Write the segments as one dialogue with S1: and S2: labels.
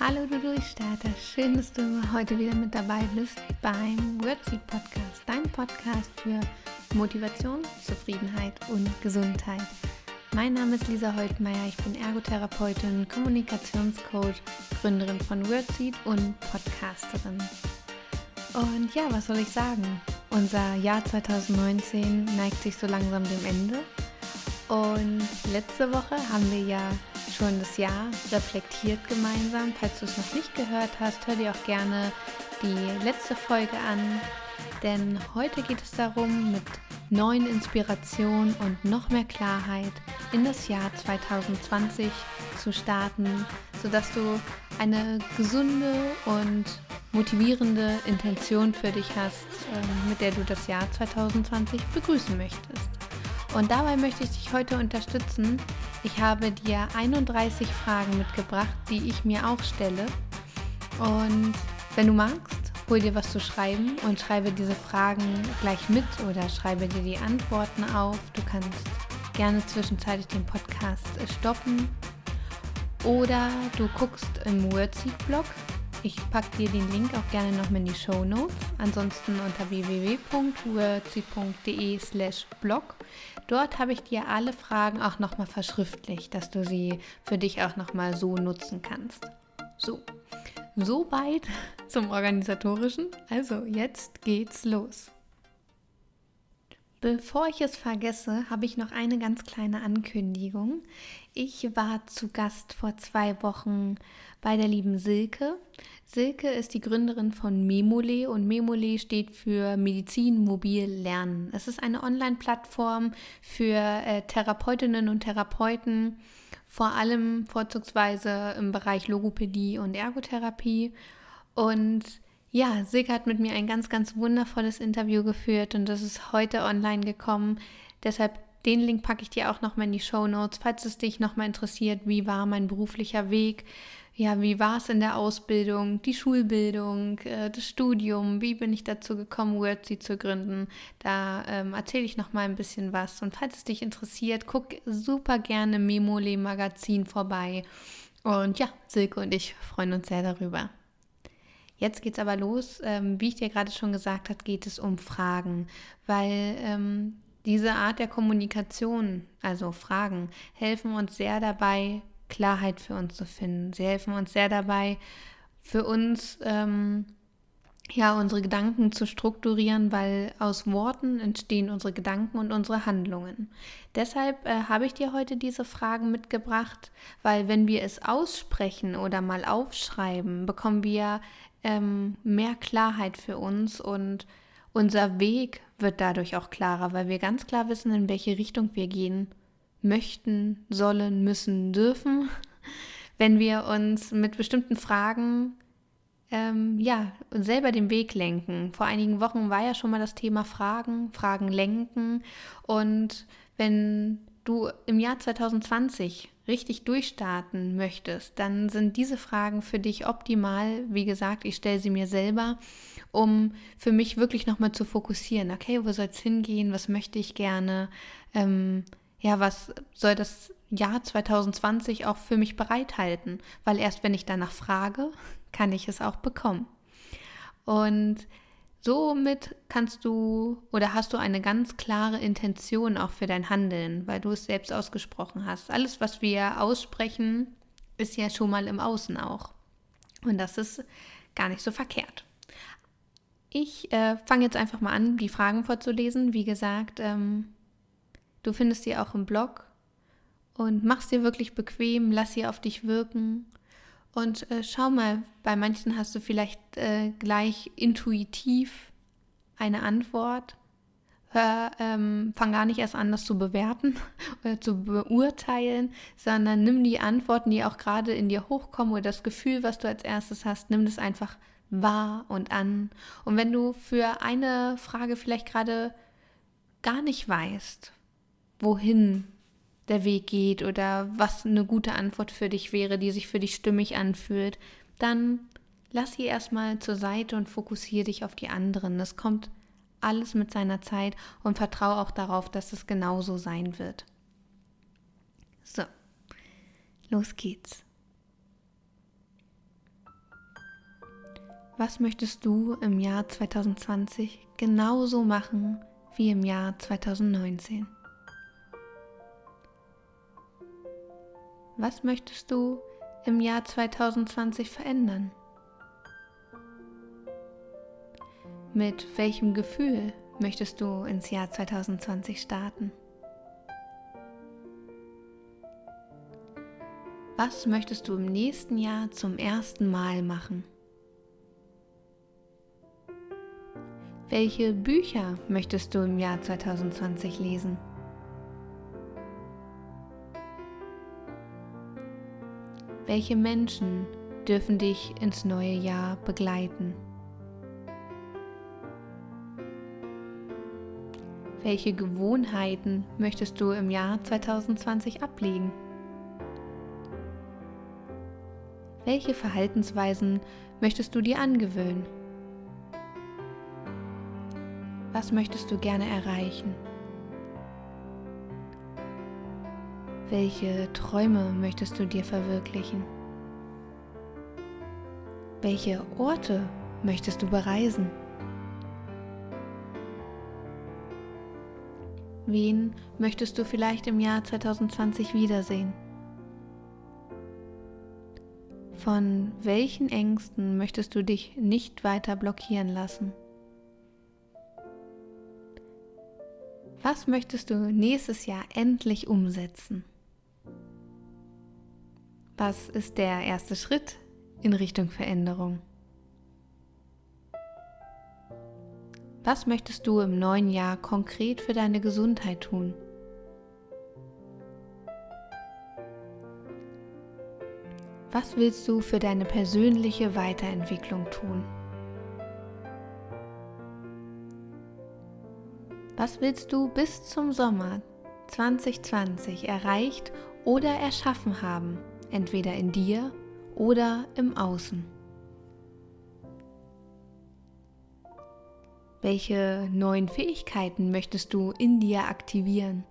S1: Hallo du Durchstarter, schön, dass du heute wieder mit dabei bist beim Wordseed Podcast, dein Podcast für Motivation, Zufriedenheit und Gesundheit. Mein Name ist Lisa Holtmeier, ich bin Ergotherapeutin, Kommunikationscoach, Gründerin von Wordseed und Podcasterin. Und ja, was soll ich sagen? Unser Jahr 2019 neigt sich so langsam dem Ende. Und letzte Woche haben wir ja schon das Jahr reflektiert gemeinsam. Falls du es noch nicht gehört hast, hör dir auch gerne die letzte Folge an. Denn heute geht es darum, mit neuen Inspirationen und noch mehr Klarheit in das Jahr 2020 zu starten, sodass du eine gesunde und motivierende Intention für dich hast, ähm, mit der du das Jahr 2020 begrüßen möchtest. Und dabei möchte ich dich heute unterstützen. Ich habe dir 31 Fragen mitgebracht, die ich mir auch stelle. Und wenn du magst, hol dir was zu schreiben und schreibe diese Fragen gleich mit oder schreibe dir die Antworten auf. Du kannst gerne zwischenzeitlich den Podcast stoppen oder du guckst im Wordseed-Blog. Ich packe dir den Link auch gerne nochmal in die Show Notes. Ansonsten unter www.wordseed.de slash blog Dort habe ich dir alle Fragen auch nochmal verschriftlicht, dass du sie für dich auch nochmal so nutzen kannst. So, so weit zum organisatorischen. Also jetzt geht's los. Bevor ich es vergesse, habe ich noch eine ganz kleine Ankündigung. Ich war zu Gast vor zwei Wochen bei der lieben Silke. Silke ist die Gründerin von Memole und Memole steht für Medizin Mobil Lernen. Es ist eine Online-Plattform für äh, Therapeutinnen und Therapeuten, vor allem vorzugsweise im Bereich Logopädie und Ergotherapie. Und ja, Silke hat mit mir ein ganz, ganz wundervolles Interview geführt und das ist heute online gekommen. Deshalb den Link packe ich dir auch nochmal in die Show Notes, falls es dich nochmal interessiert, wie war mein beruflicher Weg, ja, wie war es in der Ausbildung, die Schulbildung, äh, das Studium, wie bin ich dazu gekommen, Wordseed zu gründen. Da ähm, erzähle ich nochmal ein bisschen was. Und falls es dich interessiert, guck super gerne Memole Magazin vorbei. Und ja, Silke und ich freuen uns sehr darüber. Jetzt geht es aber los. Ähm, wie ich dir gerade schon gesagt habe, geht es um Fragen, weil ähm, diese Art der Kommunikation, also Fragen, helfen uns sehr dabei, Klarheit für uns zu finden. Sie helfen uns sehr dabei, für uns ähm, ja unsere Gedanken zu strukturieren, weil aus Worten entstehen unsere Gedanken und unsere Handlungen. Deshalb äh, habe ich dir heute diese Fragen mitgebracht, weil wenn wir es aussprechen oder mal aufschreiben, bekommen wir ähm, mehr Klarheit für uns und unser Weg wird dadurch auch klarer, weil wir ganz klar wissen, in welche Richtung wir gehen möchten, sollen, müssen, dürfen, wenn wir uns mit bestimmten Fragen ähm, ja, selber den Weg lenken. Vor einigen Wochen war ja schon mal das Thema Fragen, Fragen lenken. Und wenn du im Jahr 2020 richtig durchstarten möchtest, dann sind diese Fragen für dich optimal. Wie gesagt, ich stelle sie mir selber, um für mich wirklich nochmal zu fokussieren. Okay, wo soll es hingehen? Was möchte ich gerne? Ähm, ja, was soll das Jahr 2020 auch für mich bereithalten? Weil erst wenn ich danach frage, kann ich es auch bekommen. Und somit kannst du oder hast du eine ganz klare Intention auch für dein Handeln, weil du es selbst ausgesprochen hast. Alles, was wir aussprechen, ist ja schon mal im Außen auch. Und das ist gar nicht so verkehrt. Ich äh, fange jetzt einfach mal an, die Fragen vorzulesen. Wie gesagt, ähm, Du findest sie auch im Blog und machst dir wirklich bequem, lass sie auf dich wirken und äh, schau mal, bei manchen hast du vielleicht äh, gleich intuitiv eine Antwort. Hör, ähm, fang gar nicht erst an, das zu bewerten oder zu beurteilen, sondern nimm die Antworten, die auch gerade in dir hochkommen oder das Gefühl, was du als erstes hast, nimm das einfach wahr und an. Und wenn du für eine Frage vielleicht gerade gar nicht weißt, wohin der Weg geht oder was eine gute Antwort für dich wäre, die sich für dich stimmig anfühlt, dann lass sie erstmal zur Seite und fokussiere dich auf die anderen. Das kommt alles mit seiner Zeit und vertraue auch darauf, dass es genauso sein wird. So, los geht's. Was möchtest du im Jahr 2020 genauso machen wie im Jahr 2019? Was möchtest du im Jahr 2020 verändern? Mit welchem Gefühl möchtest du ins Jahr 2020 starten? Was möchtest du im nächsten Jahr zum ersten Mal machen? Welche Bücher möchtest du im Jahr 2020 lesen? Welche Menschen dürfen dich ins neue Jahr begleiten? Welche Gewohnheiten möchtest du im Jahr 2020 ablegen? Welche Verhaltensweisen möchtest du dir angewöhnen? Was möchtest du gerne erreichen? Welche Träume möchtest du dir verwirklichen? Welche Orte möchtest du bereisen? Wen möchtest du vielleicht im Jahr 2020 wiedersehen? Von welchen Ängsten möchtest du dich nicht weiter blockieren lassen? Was möchtest du nächstes Jahr endlich umsetzen? Was ist der erste Schritt in Richtung Veränderung? Was möchtest du im neuen Jahr konkret für deine Gesundheit tun? Was willst du für deine persönliche Weiterentwicklung tun? Was willst du bis zum Sommer 2020 erreicht oder erschaffen haben? Entweder in dir oder im Außen. Welche neuen Fähigkeiten möchtest du in dir aktivieren?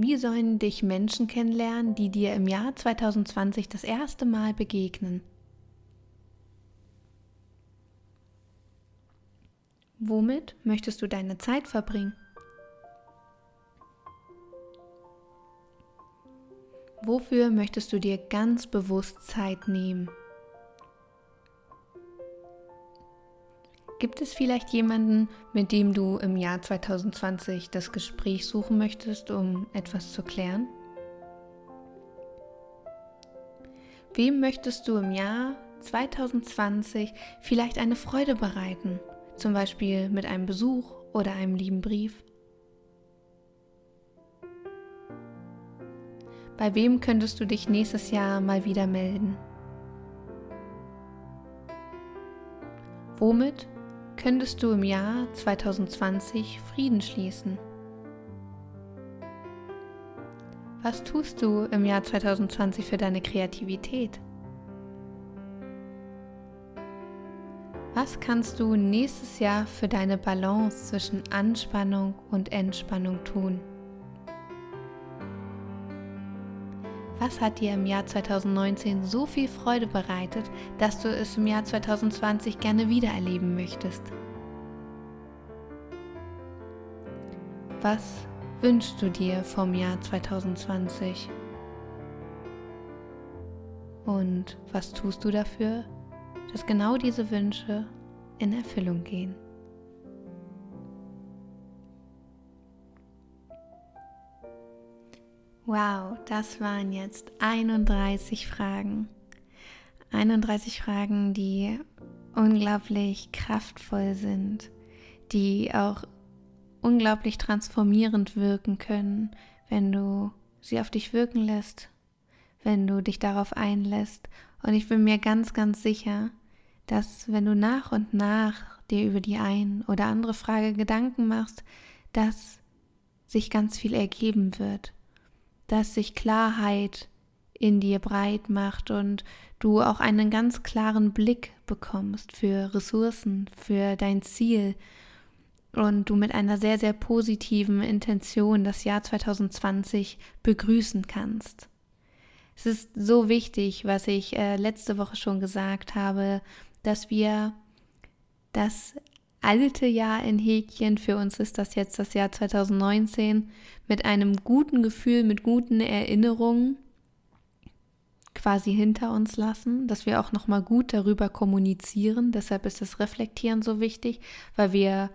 S1: Wie sollen dich Menschen kennenlernen, die dir im Jahr 2020 das erste Mal begegnen? Womit möchtest du deine Zeit verbringen? Wofür möchtest du dir ganz bewusst Zeit nehmen? Gibt es vielleicht jemanden, mit dem du im Jahr 2020 das Gespräch suchen möchtest, um etwas zu klären? Wem möchtest du im Jahr 2020 vielleicht eine Freude bereiten, zum Beispiel mit einem Besuch oder einem lieben Brief? Bei wem könntest du dich nächstes Jahr mal wieder melden? Womit könntest du im Jahr 2020 Frieden schließen? Was tust du im Jahr 2020 für deine Kreativität? Was kannst du nächstes Jahr für deine Balance zwischen Anspannung und Entspannung tun? Was hat dir im Jahr 2019 so viel Freude bereitet, dass du es im Jahr 2020 gerne wieder erleben möchtest? Was wünschst du dir vom Jahr 2020? Und was tust du dafür, dass genau diese Wünsche in Erfüllung gehen? Wow, das waren jetzt 31 Fragen. 31 Fragen, die unglaublich kraftvoll sind, die auch unglaublich transformierend wirken können, wenn du sie auf dich wirken lässt, wenn du dich darauf einlässt. Und ich bin mir ganz, ganz sicher, dass wenn du nach und nach dir über die ein oder andere Frage Gedanken machst, dass sich ganz viel ergeben wird dass sich Klarheit in dir breit macht und du auch einen ganz klaren Blick bekommst für Ressourcen, für dein Ziel und du mit einer sehr, sehr positiven Intention das Jahr 2020 begrüßen kannst. Es ist so wichtig, was ich äh, letzte Woche schon gesagt habe, dass wir das alte Jahr in Häkchen, für uns ist das jetzt das Jahr 2019, mit einem guten Gefühl, mit guten Erinnerungen quasi hinter uns lassen, dass wir auch noch mal gut darüber kommunizieren. Deshalb ist das Reflektieren so wichtig, weil wir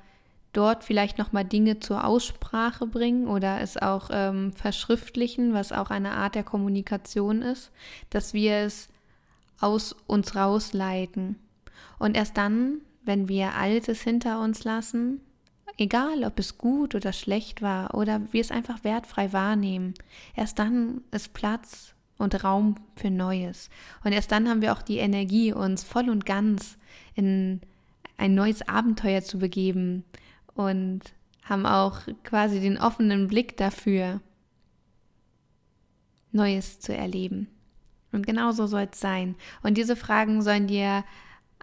S1: dort vielleicht noch mal Dinge zur Aussprache bringen oder es auch ähm, verschriftlichen, was auch eine Art der Kommunikation ist, dass wir es aus uns rausleiten. Und erst dann, wenn wir Altes hinter uns lassen, egal ob es gut oder schlecht war oder wir es einfach wertfrei wahrnehmen, erst dann ist Platz und Raum für Neues. Und erst dann haben wir auch die Energie, uns voll und ganz in ein neues Abenteuer zu begeben, und haben auch quasi den offenen Blick dafür, Neues zu erleben. Und genau so soll es sein. Und diese Fragen sollen dir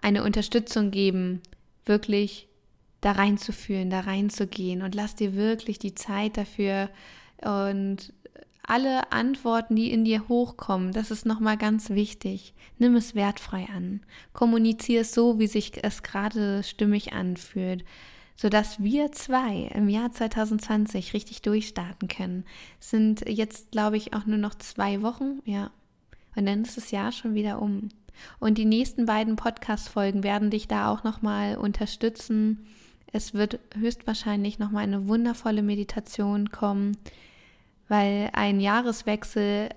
S1: eine Unterstützung geben, wirklich da reinzuführen, da reinzugehen und lass dir wirklich die Zeit dafür und alle Antworten, die in dir hochkommen, das ist nochmal ganz wichtig. Nimm es wertfrei an. Kommuniziere es so, wie sich es gerade stimmig anfühlt sodass wir zwei im Jahr 2020 richtig durchstarten können. Es sind jetzt, glaube ich, auch nur noch zwei Wochen, ja. Und dann ist das Jahr schon wieder um. Und die nächsten beiden Podcast-Folgen werden dich da auch nochmal unterstützen. Es wird höchstwahrscheinlich nochmal eine wundervolle Meditation kommen, weil ein Jahreswechsel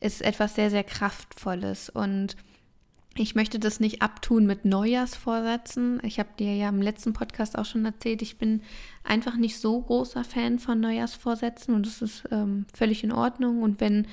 S1: ist etwas sehr, sehr Kraftvolles und ich möchte das nicht abtun mit Neujahrsvorsätzen. Ich habe dir ja im letzten Podcast auch schon erzählt, ich bin einfach nicht so großer Fan von Neujahrsvorsätzen und das ist ähm, völlig in Ordnung. Und wenn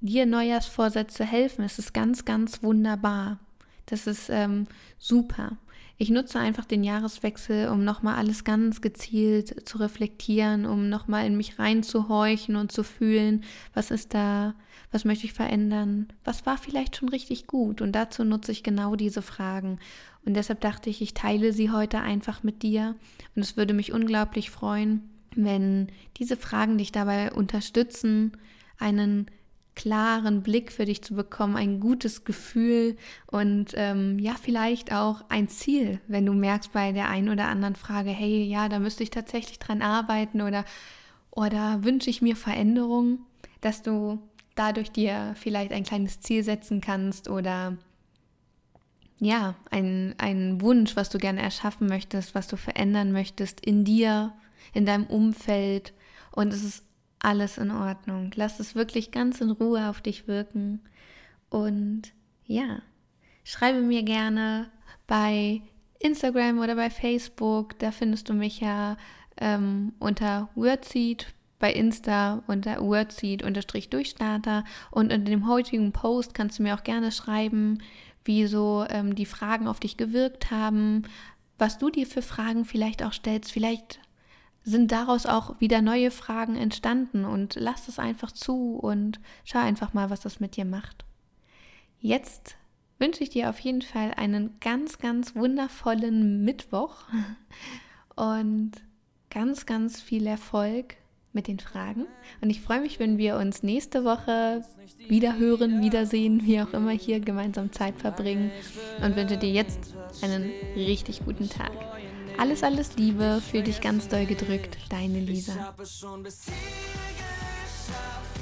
S1: dir Neujahrsvorsätze helfen, ist es ganz, ganz wunderbar. Das ist ähm, super. Ich nutze einfach den Jahreswechsel, um nochmal alles ganz gezielt zu reflektieren, um nochmal in mich reinzuhorchen und zu fühlen, was ist da, was möchte ich verändern, was war vielleicht schon richtig gut. Und dazu nutze ich genau diese Fragen. Und deshalb dachte ich, ich teile sie heute einfach mit dir. Und es würde mich unglaublich freuen, wenn diese Fragen dich dabei unterstützen, einen klaren Blick für dich zu bekommen, ein gutes Gefühl und ähm, ja, vielleicht auch ein Ziel, wenn du merkst bei der einen oder anderen Frage, hey, ja, da müsste ich tatsächlich dran arbeiten oder, oder wünsche ich mir Veränderungen, dass du dadurch dir vielleicht ein kleines Ziel setzen kannst oder ja, ein, ein Wunsch, was du gerne erschaffen möchtest, was du verändern möchtest in dir, in deinem Umfeld. Und es ist alles in Ordnung. Lass es wirklich ganz in Ruhe auf dich wirken. Und ja, schreibe mir gerne bei Instagram oder bei Facebook. Da findest du mich ja ähm, unter Wordseed bei Insta unter Wordseed-Durchstarter. Und in dem heutigen Post kannst du mir auch gerne schreiben, wie so ähm, die Fragen auf dich gewirkt haben, was du dir für Fragen vielleicht auch stellst. Vielleicht sind daraus auch wieder neue Fragen entstanden und lass es einfach zu und schau einfach mal, was das mit dir macht. Jetzt wünsche ich dir auf jeden Fall einen ganz, ganz wundervollen Mittwoch und ganz, ganz viel Erfolg mit den Fragen. Und ich freue mich, wenn wir uns nächste Woche wieder hören, wiedersehen, wie auch immer hier gemeinsam Zeit verbringen und wünsche dir jetzt einen richtig guten Tag. Alles, alles Liebe, für dich ganz doll gedrückt, deine Lisa. Ich habe schon bis hier geschafft,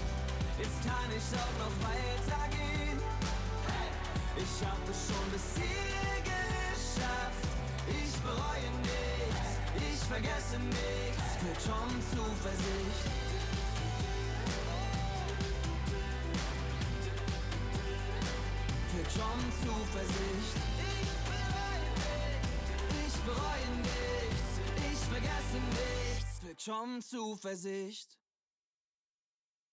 S1: jetzt kann ich auch noch weitergehen. Ich habe schon bis hier geschafft, ich bereue nichts, ich vergesse nichts, mit schon Zuversicht. Für schon Zuversicht. Bereue nichts, ich vergesse nichts, schon Zuversicht.